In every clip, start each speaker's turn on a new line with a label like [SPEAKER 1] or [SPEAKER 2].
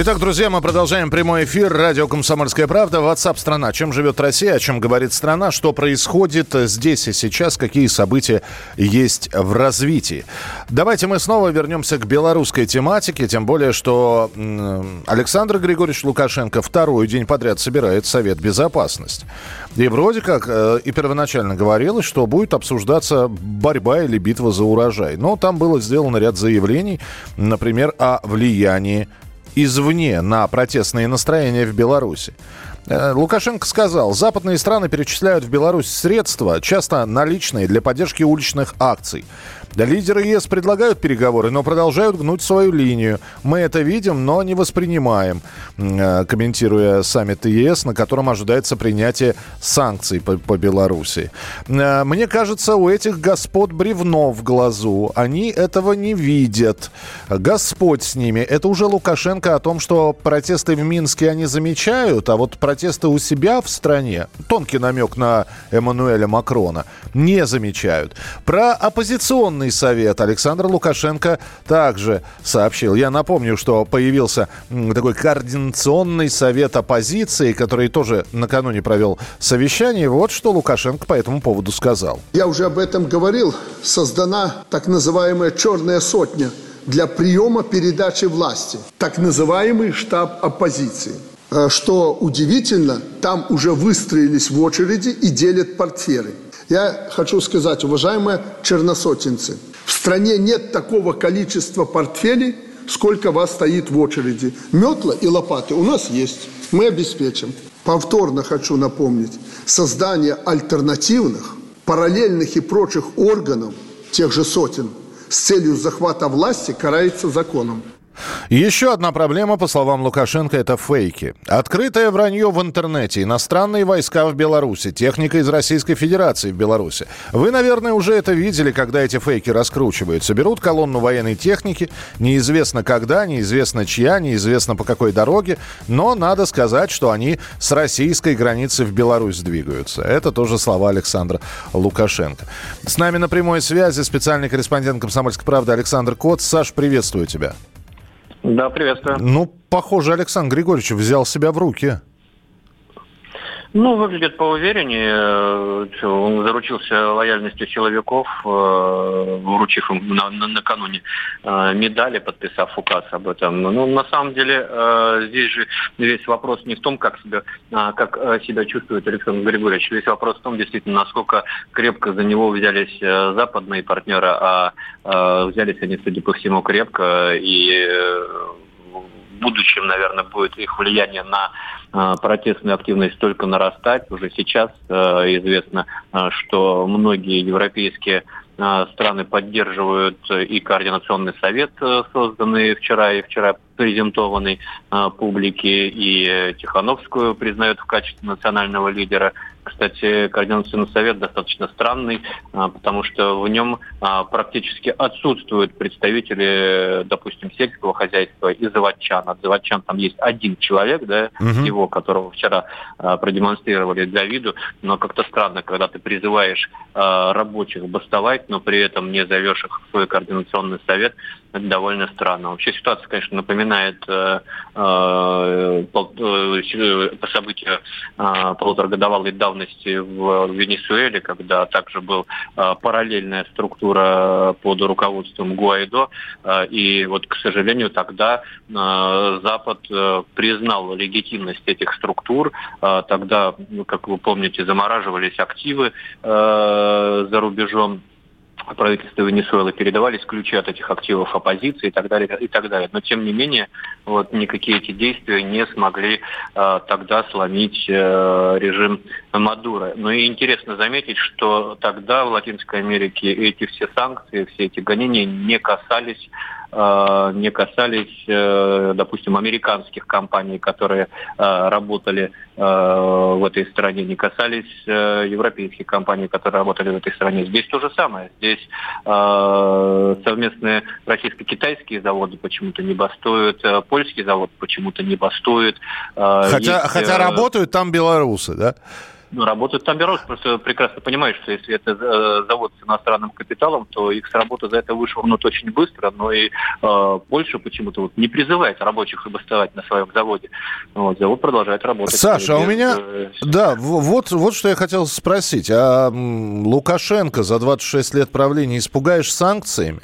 [SPEAKER 1] Итак, друзья, мы продолжаем прямой эфир. Радио «Комсомольская правда». WhatsApp страна. Чем живет Россия, о чем говорит страна, что происходит здесь и сейчас, какие события есть в развитии. Давайте мы снова вернемся к белорусской тематике, тем более, что Александр Григорьевич Лукашенко второй день подряд собирает Совет Безопасности. И вроде как э, и первоначально говорилось, что будет обсуждаться борьба или битва за урожай. Но там было сделано ряд заявлений, например, о влиянии извне на протестные настроения в Беларуси. Э, Лукашенко сказал, западные страны перечисляют в Беларусь средства, часто наличные, для поддержки уличных акций. Да, лидеры ЕС предлагают переговоры, но продолжают гнуть свою линию. Мы это видим, но не воспринимаем, э, комментируя саммит ЕС, на котором ожидается принятие санкций по, по Беларуси. Э, мне кажется, у этих господ бревно в глазу. Они этого не видят. Господь с ними. Это уже Лукашенко о том, что протесты в Минске они замечают, а вот протесты у себя в стране, тонкий намек на Эммануэля Макрона, не замечают. Про оппозиционные Координационный совет Александр Лукашенко также сообщил. Я напомню, что появился такой координационный совет оппозиции, который тоже накануне провел совещание. Вот что Лукашенко по этому поводу сказал.
[SPEAKER 2] Я уже об этом говорил. Создана так называемая «черная сотня» для приема передачи власти. Так называемый штаб оппозиции. Э, что удивительно, там уже выстроились в очереди и делят портфели. Я хочу сказать, уважаемые черносотенцы, в стране нет такого количества портфелей, сколько вас стоит в очереди. Метла и лопаты у нас есть, мы обеспечим. Повторно хочу напомнить, создание альтернативных, параллельных и прочих органов, тех же сотен, с целью захвата власти карается законом.
[SPEAKER 1] Еще одна проблема, по словам Лукашенко, это фейки. Открытое вранье в интернете, иностранные войска в Беларуси, техника из Российской Федерации в Беларуси. Вы, наверное, уже это видели, когда эти фейки раскручиваются. Берут колонну военной техники, неизвестно когда, неизвестно чья, неизвестно по какой дороге, но надо сказать, что они с российской границы в Беларусь двигаются. Это тоже слова Александра Лукашенко. С нами на прямой связи специальный корреспондент «Комсомольской правды» Александр Кот. Саш, приветствую тебя.
[SPEAKER 3] Да, приветствую.
[SPEAKER 1] Ну, похоже, Александр Григорьевич взял себя в руки.
[SPEAKER 3] Ну, выглядит поувереннее. Он заручился лояльностью силовиков, э, вручив им на, на, накануне э, медали, подписав указ об этом. Ну, на самом деле, э, здесь же весь вопрос не в том, как себя, как себя чувствует Александр Григорьевич. Весь вопрос в том, действительно, насколько крепко за него взялись западные партнеры, а взялись они, судя по всему, крепко. И будущем, наверное, будет их влияние на Э, протестная активность только нарастать. Уже сейчас э, известно, э, что многие европейские страны поддерживают и Координационный совет, созданный вчера и вчера презентованный публике, и Тихановскую признают в качестве национального лидера. Кстати, Координационный совет достаточно странный, а, потому что в нем а, практически отсутствуют представители, допустим, сельского хозяйства и заводчан. От заводчан там есть один человек, да, угу. его, которого вчера а, продемонстрировали для виду, но как-то странно, когда ты призываешь рабочих бастовать, но при этом не зовешь их в свой координационный совет, это довольно странно. Вообще ситуация, конечно, напоминает э, э, э, события э, полуторагодовалой давности в Венесуэле, когда также была параллельная структура под руководством Гуайдо. И вот, к сожалению, тогда Запад признал легитимность этих структур. Тогда, как вы помните, замораживались активы за рубежом правительства Венесуэлы передавались ключи от этих активов оппозиции и так далее, и так далее. Но тем не менее, вот никакие эти действия не смогли э, тогда сломить э, режим Мадура. Но и интересно заметить, что тогда в Латинской Америке эти все санкции, все эти гонения не касались не касались, э, допустим, американских компаний, которые э, работали э, в этой стране, не касались э, европейских компаний, которые работали в этой стране. Здесь то же самое. Здесь э, совместные российско-китайские заводы почему-то не бастуют, э, польский завод почему-то не бастует.
[SPEAKER 1] Э, хотя, есть, хотя э, работают там белорусы, да?
[SPEAKER 3] Ну, работают там Беларусь, просто прекрасно понимаешь, что если это э, завод с иностранным капиталом, то их с работы за это вышвырнут очень быстро, но и э, Польша почему-то вот не призывает рабочих бастовать на своем заводе. Вот, завод продолжает работать.
[SPEAKER 1] Саша, а у меня... Э, да, вот, вот что я хотел спросить. А Лукашенко за 26 лет правления испугаешь санкциями?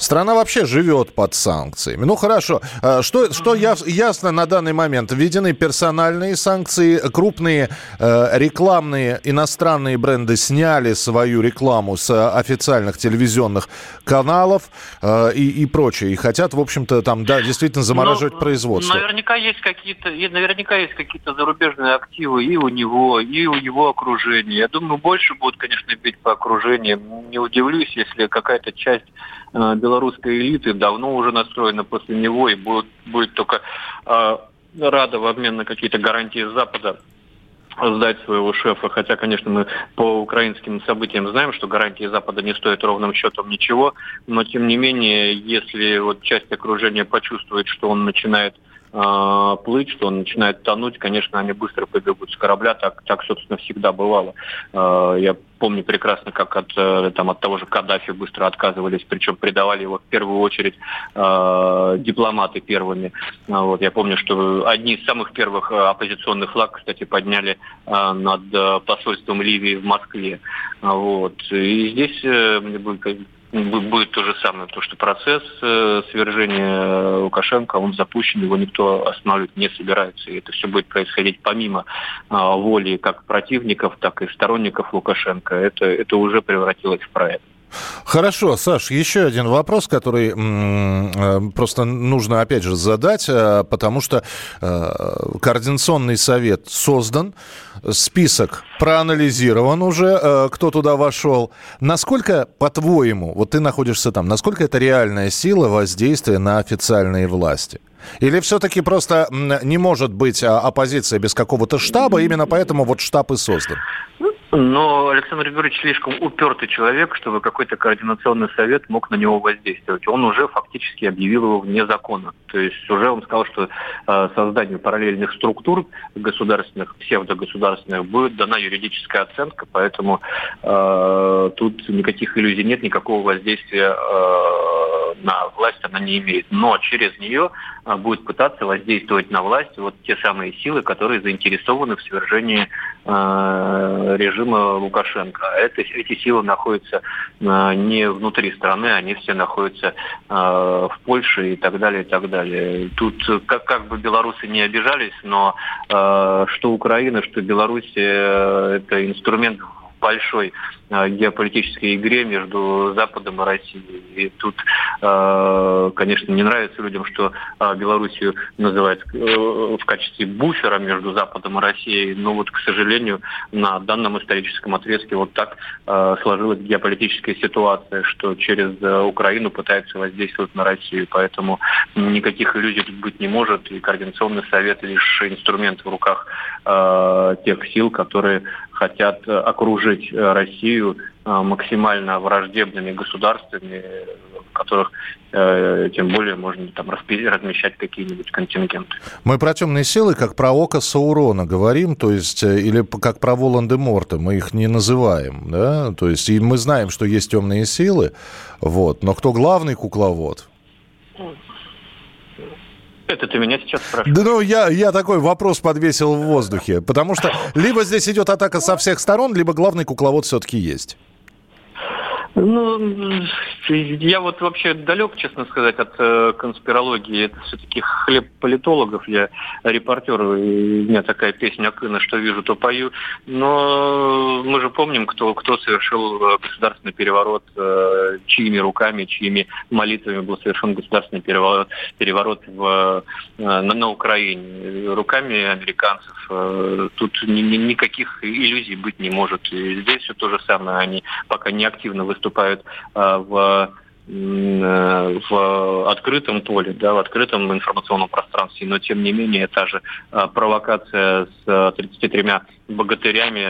[SPEAKER 1] Страна вообще живет под санкциями. Ну хорошо, а что, что ясно на данный момент? Введены персональные санкции, крупные э, рекламные иностранные бренды сняли свою рекламу с официальных телевизионных каналов э, и, и прочее. И хотят, в общем-то, там, да, действительно замораживать Но, производство.
[SPEAKER 3] Наверняка есть какие-то, наверняка есть какие-то зарубежные активы и у него, и у его окружения. Я думаю, больше будут, конечно, бить по окружению. Не удивлюсь, если какая-то часть Э, белорусской элиты давно уже настроена после него и будет, будет только э, рада в обмен на какие-то гарантии Запада сдать своего шефа. Хотя, конечно, мы по украинским событиям знаем, что гарантии Запада не стоят ровным счетом ничего. Но, тем не менее, если вот часть окружения почувствует, что он начинает э, плыть, что он начинает тонуть, конечно, они быстро побегут с корабля. Так, так собственно, всегда бывало. Э, я помню прекрасно, как от, э, там, от того же Каддафи быстро отказывались, причем предавали его в первую очередь э, дипломаты первыми. А, вот, я помню, что одни из самых первых э, оппозиционных флаг, кстати, подняли э, над э, посольством Ливии в Москве. А, вот. И здесь э, мне будет то же самое, то что процесс э, свержения Лукашенко, он запущен, его никто останавливать не собирается. И это все будет происходить помимо а, воли как противников, так и сторонников Лукашенко. Это, это уже превратилось в проект.
[SPEAKER 1] Хорошо, Саш, еще один вопрос, который э, просто нужно опять же задать, э, потому что э, координационный совет создан, список проанализирован уже, кто туда вошел. Насколько, по-твоему, вот ты находишься там, насколько это реальная сила воздействия на официальные власти? Или все-таки просто не может быть а, оппозиция без какого-то штаба, именно поэтому вот штаб и создан?
[SPEAKER 3] Но Александр Григорьевич слишком упертый человек, чтобы какой-то координационный совет мог на него воздействовать. Он уже фактически объявил его вне закона. То есть уже он сказал, что э, созданию параллельных структур государственных, псевдогосударственных будет дана юридическая оценка, поэтому э, тут никаких иллюзий нет, никакого воздействия э, на власть она не имеет. Но через нее э, будет пытаться воздействовать на власть вот те самые силы, которые заинтересованы в свержении э, режима Лукашенко. А это, эти силы находятся э, не внутри страны, они все находятся э, в Польше и так далее, и так далее. Тут как, как бы белорусы не обижались, но э, что Украина, что Беларусь это инструмент большой э, геополитической игре между Западом и Россией. И тут, э, конечно, не нравится людям, что э, Белоруссию называют в качестве буфера между Западом и Россией. Но вот, к сожалению, на данном историческом отрезке вот так сложилась геополитическая ситуация, что через Украину пытаются воздействовать на Россию. Поэтому никаких иллюзий тут быть не может. И Координационный совет лишь инструмент в руках тех сил, которые хотят окружить э, Россию э, максимально враждебными государствами, в которых э, тем более можно там размещать какие-нибудь контингенты.
[SPEAKER 1] Мы про темные силы, как про око Саурона говорим, то есть, или как про Волан-де-Морта, мы их не называем, да, то есть, и мы знаем, что есть темные силы, вот, но кто главный кукловод?
[SPEAKER 3] Это ты меня сейчас спрашиваешь? Да,
[SPEAKER 1] ну, я, я такой вопрос подвесил в воздухе. Потому что либо здесь идет атака со всех сторон, либо главный кукловод все-таки есть.
[SPEAKER 3] Ну, я вот вообще далек, честно сказать, от э, конспирологии. Это все-таки хлеб политологов. Я репортер, и у меня такая песня Акына, что вижу, то пою. Но мы же помним, кто, кто совершил э, государственный переворот, э, чьими руками, чьими молитвами был совершен государственный переворот, переворот в, э, на, на Украине. Руками американцев. Э, тут ни, ни, никаких иллюзий быть не может. И здесь все то же самое. Они пока не активно выступают выступают а, в э, в открытом поле, да, в открытом информационном пространстве, но тем не менее та же э, провокация с 33 богатырями,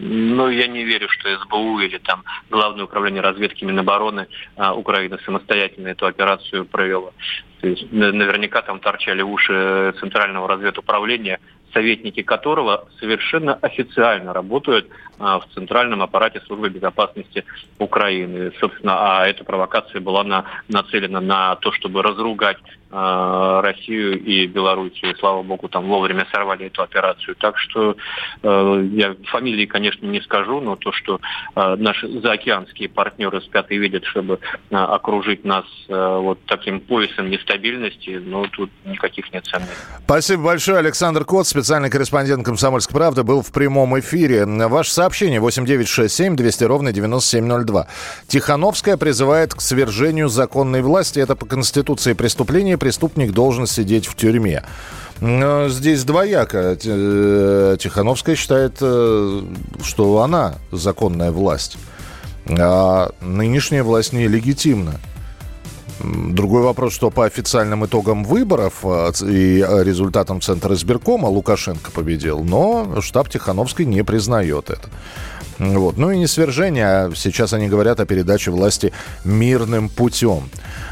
[SPEAKER 3] ну, я не верю, что СБУ или там Главное управление разведки Минобороны Украины самостоятельно эту операцию провело. То есть наверняка там торчали уши Центрального разведуправления, советники которого совершенно официально работают а, в центральном аппарате службы безопасности Украины. Собственно, а эта провокация была на, нацелена на то, чтобы разругать э, Россию и Белоруссию. Слава богу, там вовремя сорвали эту операцию. Так что э, я фамилии, конечно, не скажу, но то, что э, наши заокеанские партнеры спят и видят, чтобы э, окружить нас э, вот таким поясом нестабильности, ну, тут никаких нет сомнений.
[SPEAKER 1] Спасибо большое. Александр Кот, специальный корреспондент «Комсомольской правды», был в прямом эфире. Ваше сообщение 8967 200 ровно 9702. Тихановская призывает к свержению законной власти. Это по Конституции преступление преступник должен сидеть в тюрьме. Здесь двояко. Э, Тихановская считает, э, что она законная власть, а нынешняя власть нелегитимна. Другой вопрос, что по официальным итогам выборов э, и результатам Центра избиркома Лукашенко победил, но штаб Тихановской не признает это. Вот. Ну и не свержение, а сейчас они говорят о передаче власти мирным путем.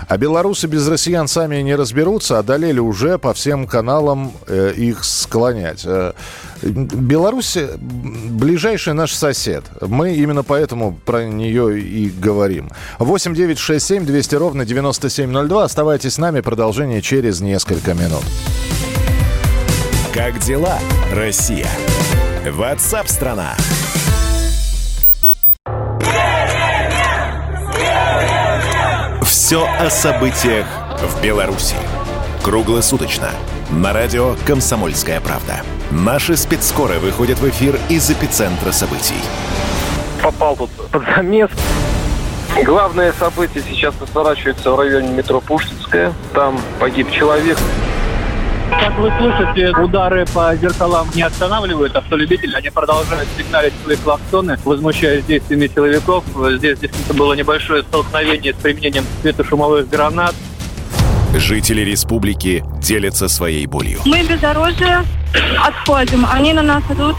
[SPEAKER 1] А белорусы без россиян сами не разберутся, одолели уже по всем каналам э, их склонять. Э, Беларусь ближайший наш сосед. Мы именно поэтому про нее и говорим. 8 9 6 7 200 ровно 9702. Оставайтесь с нами. Продолжение через несколько минут.
[SPEAKER 4] Как дела, Россия? Ватсап-страна! Все о событиях в Беларуси. Круглосуточно. На радио «Комсомольская правда». Наши спецскоры выходят в эфир из эпицентра событий.
[SPEAKER 5] Попал тут под замес. Главное событие сейчас разворачивается в районе метро Пушкинская. Там погиб человек.
[SPEAKER 6] Как вы слышите, удары по зеркалам не останавливают автолюбители. Они продолжают сигналить свои клаксоны, возмущаясь действиями силовиков. Здесь действительно было небольшое столкновение с применением светошумовых гранат.
[SPEAKER 4] Жители республики делятся своей болью.
[SPEAKER 7] Мы бездорожье отходим. Они на нас идут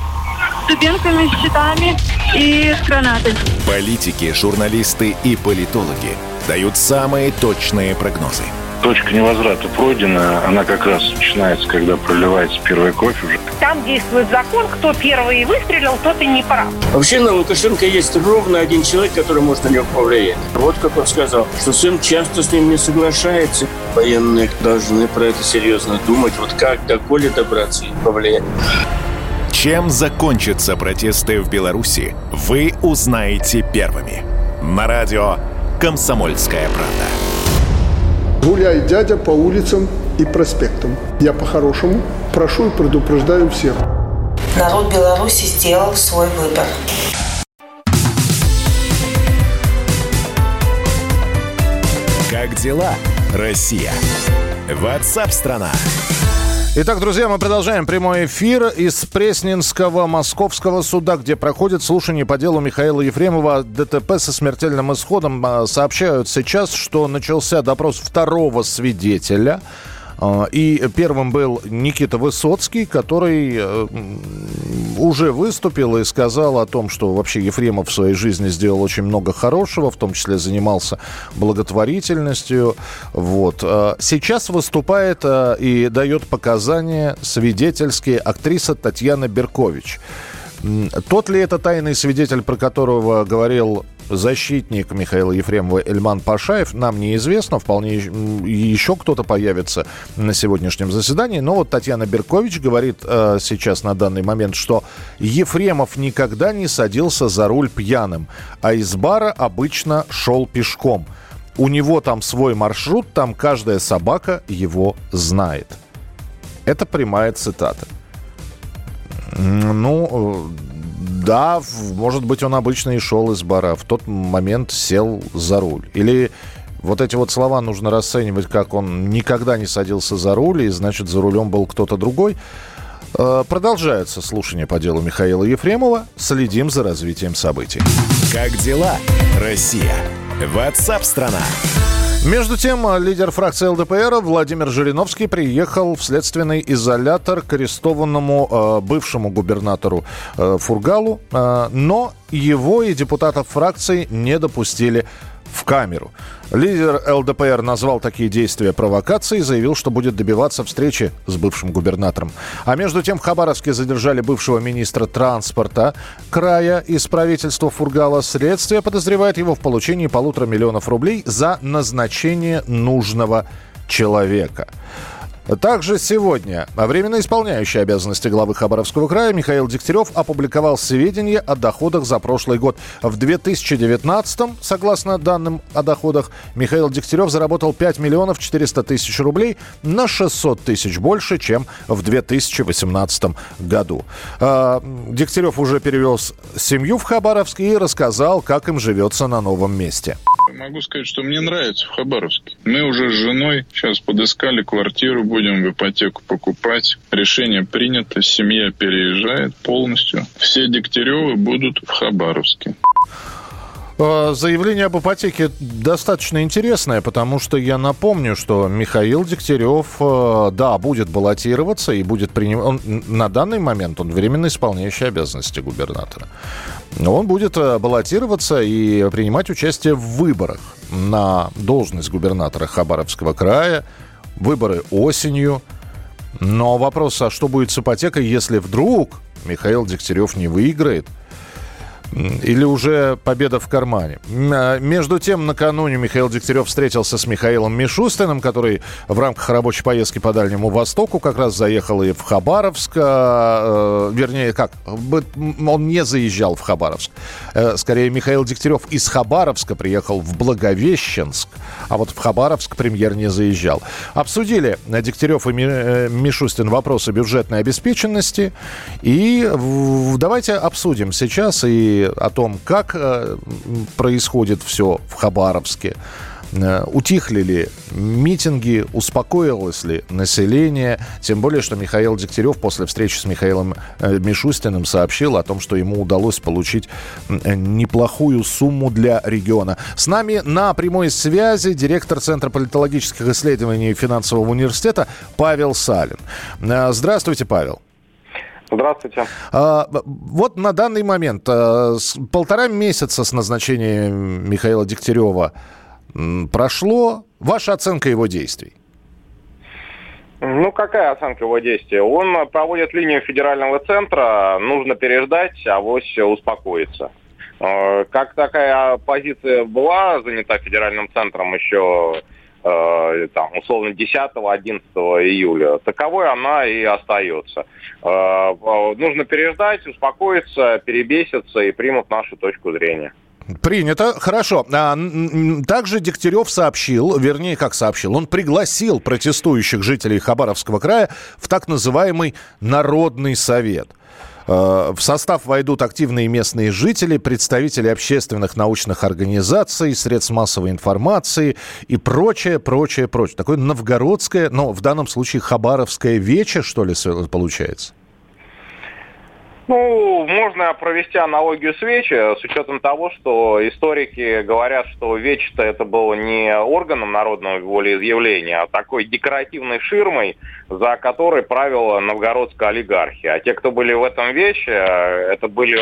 [SPEAKER 7] с дубинками, с щитами и с гранатами.
[SPEAKER 4] Политики, журналисты и политологи дают самые точные прогнозы –
[SPEAKER 8] точка невозврата пройдена, она как раз начинается, когда проливается первая кровь уже.
[SPEAKER 9] Там действует закон, кто первый выстрелил, тот и не прав.
[SPEAKER 10] Вообще на Лукашенко есть ровно один человек, который может на него повлиять. Вот как он сказал, что сын часто с ним не соглашается. Военные должны про это серьезно думать, вот как до Коли добраться и повлиять.
[SPEAKER 4] Чем закончатся протесты в Беларуси, вы узнаете первыми. На радио «Комсомольская правда».
[SPEAKER 2] Гуляй, дядя, по улицам и проспектам. Я по-хорошему прошу и предупреждаю всех.
[SPEAKER 11] Народ Беларуси сделал свой выбор.
[SPEAKER 4] Как дела, Россия? Ватсап-страна!
[SPEAKER 1] Итак, друзья, мы продолжаем прямой эфир из Пресненского московского суда, где проходит слушание по делу Михаила Ефремова ДТП со смертельным исходом. А, сообщают сейчас, что начался допрос второго свидетеля. А, и первым был Никита Высоцкий, который э, уже выступил и сказал о том, что вообще Ефремов в своей жизни сделал очень много хорошего, в том числе занимался благотворительностью. Вот. А, сейчас выступает э, и дает показания свидетельские актриса Татьяна Беркович. Тот ли это тайный свидетель, про которого говорил защитник Михаила Ефремова Эльман Пашаев, нам неизвестно. Вполне еще кто-то появится на сегодняшнем заседании. Но вот Татьяна Беркович говорит э, сейчас на данный момент, что Ефремов никогда не садился за руль пьяным, а из бара обычно шел пешком. У него там свой маршрут, там каждая собака его знает. Это прямая цитата. Ну, да, может быть, он обычно и шел из бара, в тот момент сел за руль. Или вот эти вот слова нужно расценивать, как он никогда не садился за руль, и значит, за рулем был кто-то другой. Э, продолжается слушание по делу Михаила Ефремова. Следим за развитием событий.
[SPEAKER 4] Как дела, Россия? WhatsApp страна.
[SPEAKER 1] Между тем, лидер фракции ЛДПР Владимир Жириновский приехал в следственный изолятор к арестованному э, бывшему губернатору э, Фургалу, э, но его и депутатов фракции не допустили в камеру. Лидер ЛДПР назвал такие действия провокацией и заявил, что будет добиваться встречи с бывшим губернатором. А между тем в Хабаровске задержали бывшего министра транспорта края из правительства Фургала. Следствие подозревает его в получении полутора миллионов рублей за назначение нужного человека. Также сегодня временно исполняющий обязанности главы Хабаровского края Михаил Дегтярев опубликовал сведения о доходах за прошлый год. В 2019, согласно данным о доходах, Михаил Дегтярев заработал 5 миллионов 400 тысяч рублей на 600 тысяч больше, чем в 2018 году. А, Дегтярев уже перевел семью в Хабаровск и рассказал, как им живется на новом месте.
[SPEAKER 8] Могу сказать, что мне нравится в Хабаровске. Мы уже с женой сейчас подыскали квартиру, будем в ипотеку покупать. Решение принято, семья переезжает полностью. Все Дегтяревы будут в Хабаровске.
[SPEAKER 1] Э, заявление об ипотеке достаточно интересное, потому что я напомню, что Михаил Дегтярев, э, да, будет баллотироваться и будет принимать... На данный момент он временно исполняющий обязанности губернатора. Он будет э, баллотироваться и принимать участие в выборах на должность губернатора Хабаровского края. Выборы осенью. Но вопрос, а что будет с ипотекой, если вдруг Михаил Дегтярев не выиграет – или уже победа в кармане? А, между тем, накануне Михаил Дегтярев встретился с Михаилом Мишустиным, который в рамках рабочей поездки по Дальнему Востоку как раз заехал и в Хабаровск. А, э, вернее, как? Он не заезжал в Хабаровск. Э, скорее, Михаил Дегтярев из Хабаровска приехал в Благовещенск, а вот в Хабаровск премьер не заезжал. Обсудили Дегтярев и э, Мишустин вопросы бюджетной обеспеченности. И давайте обсудим сейчас и о том, как э, происходит все в Хабаровске, э, утихли ли митинги, успокоилось ли население. Тем более, что Михаил Дегтярев после встречи с Михаилом э, Мишустиным сообщил о том, что ему удалось получить неплохую сумму для региона. С нами на прямой связи директор Центра политологических исследований финансового университета Павел Салин. Здравствуйте, Павел.
[SPEAKER 5] Здравствуйте.
[SPEAKER 1] А, вот на данный момент а, полтора месяца с назначения Михаила Дегтярева прошло. Ваша оценка его действий?
[SPEAKER 5] Ну, какая оценка его действий? Он проводит линию федерального центра, нужно переждать, а вось успокоиться. А, как такая позиция была занята федеральным центром еще э, там, условно 10-11 июля, таковой она и остается. Э, нужно переждать, успокоиться, перебеситься и примут нашу точку зрения.
[SPEAKER 1] Принято. Хорошо. А, также Дегтярев сообщил, вернее, как сообщил, он пригласил протестующих жителей Хабаровского края в так называемый Народный совет. Э, в состав войдут активные местные жители, представители общественных научных организаций, средств массовой информации и прочее, прочее, прочее. Такое новгородское, но в данном случае хабаровское вече, что ли, получается?
[SPEAKER 5] Ну, можно провести аналогию с ВЕЧ, с учетом того, что историки говорят, что ВЕЧ-то это было не органом народного волеизъявления, а такой декоративной ширмой, за которой правила новгородская олигархия. А те, кто были в этом ВЕЧе, это были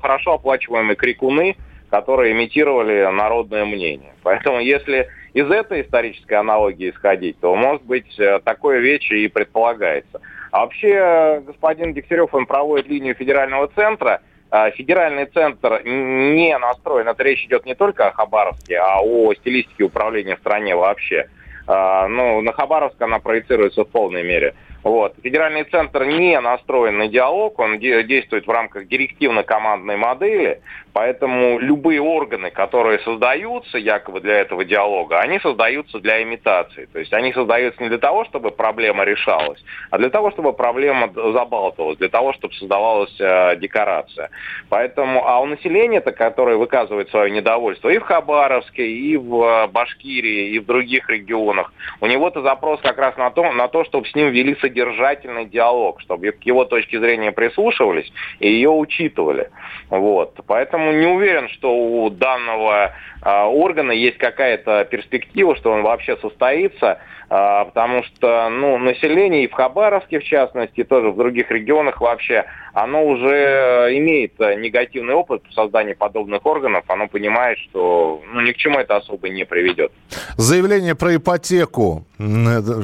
[SPEAKER 5] хорошо оплачиваемые крикуны, которые имитировали народное мнение. Поэтому если из этой исторической аналогии исходить, то, может быть, такое вече и предполагается. А вообще господин Дегтярев, он проводит линию федерального центра. А, федеральный центр не настроен, это речь идет не только о Хабаровске, а о стилистике управления в стране вообще. А, ну, на Хабаровск она проецируется в полной мере. Вот. Федеральный центр не настроен на диалог, он действует в рамках директивно-командной модели, поэтому любые органы, которые создаются якобы для этого диалога, они создаются для имитации. То есть они создаются не для того, чтобы проблема решалась, а для того, чтобы проблема забалтывалась, для того, чтобы создавалась э, декорация. Поэтому, а у населения-то, которое выказывает свое недовольство и в Хабаровске, и в э, Башкирии, и в других регионах, у него-то запрос как раз на то, на то чтобы с ним вели содержательный диалог, чтобы к его точке зрения прислушивались и ее учитывали. Вот. Поэтому не уверен, что у данного э, органа есть какая-то перспектива, что он вообще состоится. А, потому что ну, население и в Хабаровске, в частности, и тоже в других регионах вообще, оно уже имеет негативный опыт в создании подобных органов, оно понимает, что ну, ни к чему это особо не приведет.
[SPEAKER 1] Заявление про ипотеку,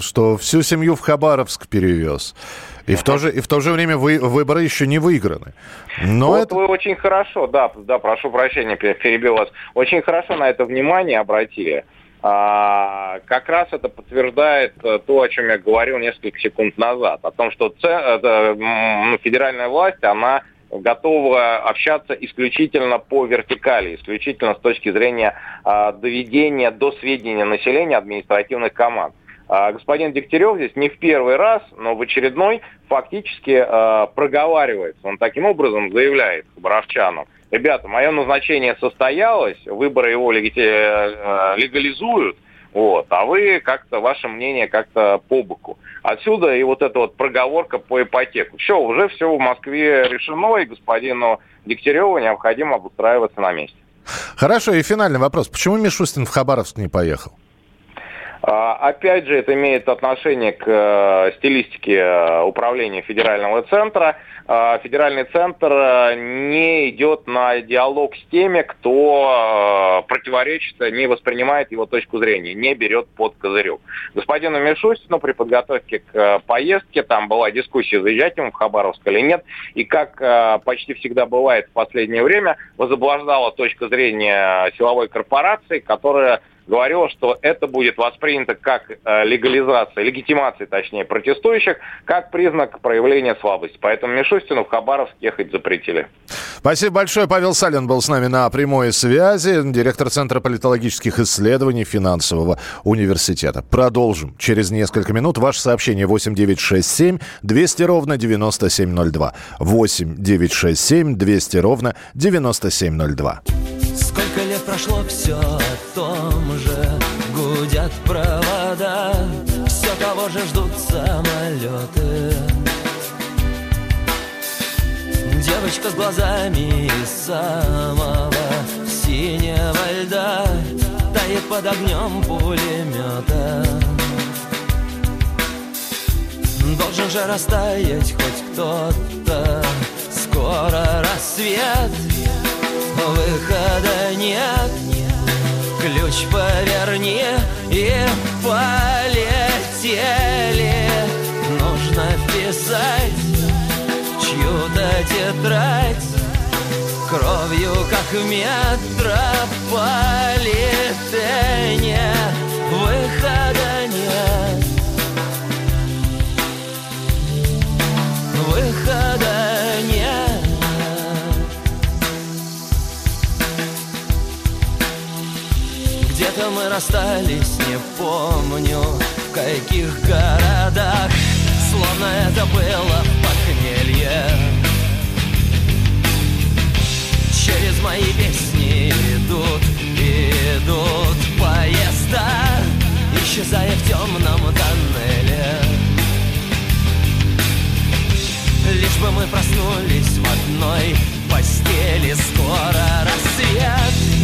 [SPEAKER 1] что всю семью в Хабаровск перевез. И в, то же, и в то же время вы, выборы еще не выиграны.
[SPEAKER 5] Но вот это... вы очень хорошо, да, да, прошу прощения, перебил вас, очень хорошо на это внимание обратили. А, как раз это подтверждает э, то, о чем я говорил несколько секунд назад, о том, что ну, федеральная власть, она готова общаться исключительно по вертикали, исключительно с точки зрения а, доведения до сведения населения административных команд. А, господин Дегтярев здесь не в первый раз, но в очередной фактически проговаривается. Он таким образом заявляет хабаровчанам, ребята, мое назначение состоялось, выборы его э, легализуют, вот, а вы как-то, ваше мнение как-то по боку. Отсюда и вот эта вот проговорка по ипотеку. Все, уже все в Москве решено, и господину Дегтяреву необходимо обустраиваться на месте.
[SPEAKER 1] Хорошо, и финальный вопрос. Почему Мишустин в Хабаровск не поехал?
[SPEAKER 5] А, опять же, это имеет отношение к э, стилистике э, управления федерального центра. А, федеральный центр э, не идет на диалог с теми, кто противоречит, не воспринимает его точку зрения, не берет под козырек. Господину Мишустину при подготовке к поездке, там была дискуссия, заезжать ему в Хабаровск или нет, и как почти всегда бывает в последнее время, возобладала точка зрения силовой корпорации, которая говорила, что это будет воспринято как э, легализация, легитимация, точнее, протестующих, как признак проявления слабости. Поэтому Мишустину в Хабаровск ехать запретили.
[SPEAKER 1] Спасибо большое. Павел Салин был с нами на прямой связи, директор Центра политологических исследований финансового университета. Продолжим через несколько минут. Ваше сообщение 8967 200 ровно 9702. 8967 200 ровно 9702.
[SPEAKER 12] Сколько лет прошло, все о том же. Гудят провода Все того же ждут самолеты Девочка с глазами самого синего льда Тает под огнем пулемета Должен же растаять хоть кто-то. Скоро рассвет выхода нет. Ключ поверни и полетели. Нужно вписать чью-то тетрадь Кровью, как в метрополитене. Выхода Где-то мы расстались, не помню В каких городах. Словно это было похмелье. Через мои песни идут, идут поезда Исчезая в темном тоннеле. Лишь бы мы проснулись в одной постели Скоро рассвет